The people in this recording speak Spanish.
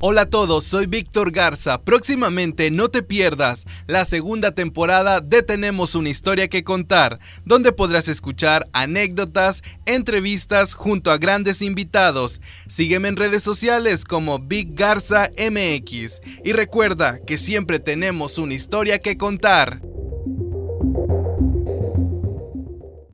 Hola a todos, soy Víctor Garza. Próximamente no te pierdas la segunda temporada de Tenemos una historia que contar, donde podrás escuchar anécdotas, entrevistas junto a grandes invitados. Sígueme en redes sociales como Big Garza MX y recuerda que siempre tenemos una historia que contar.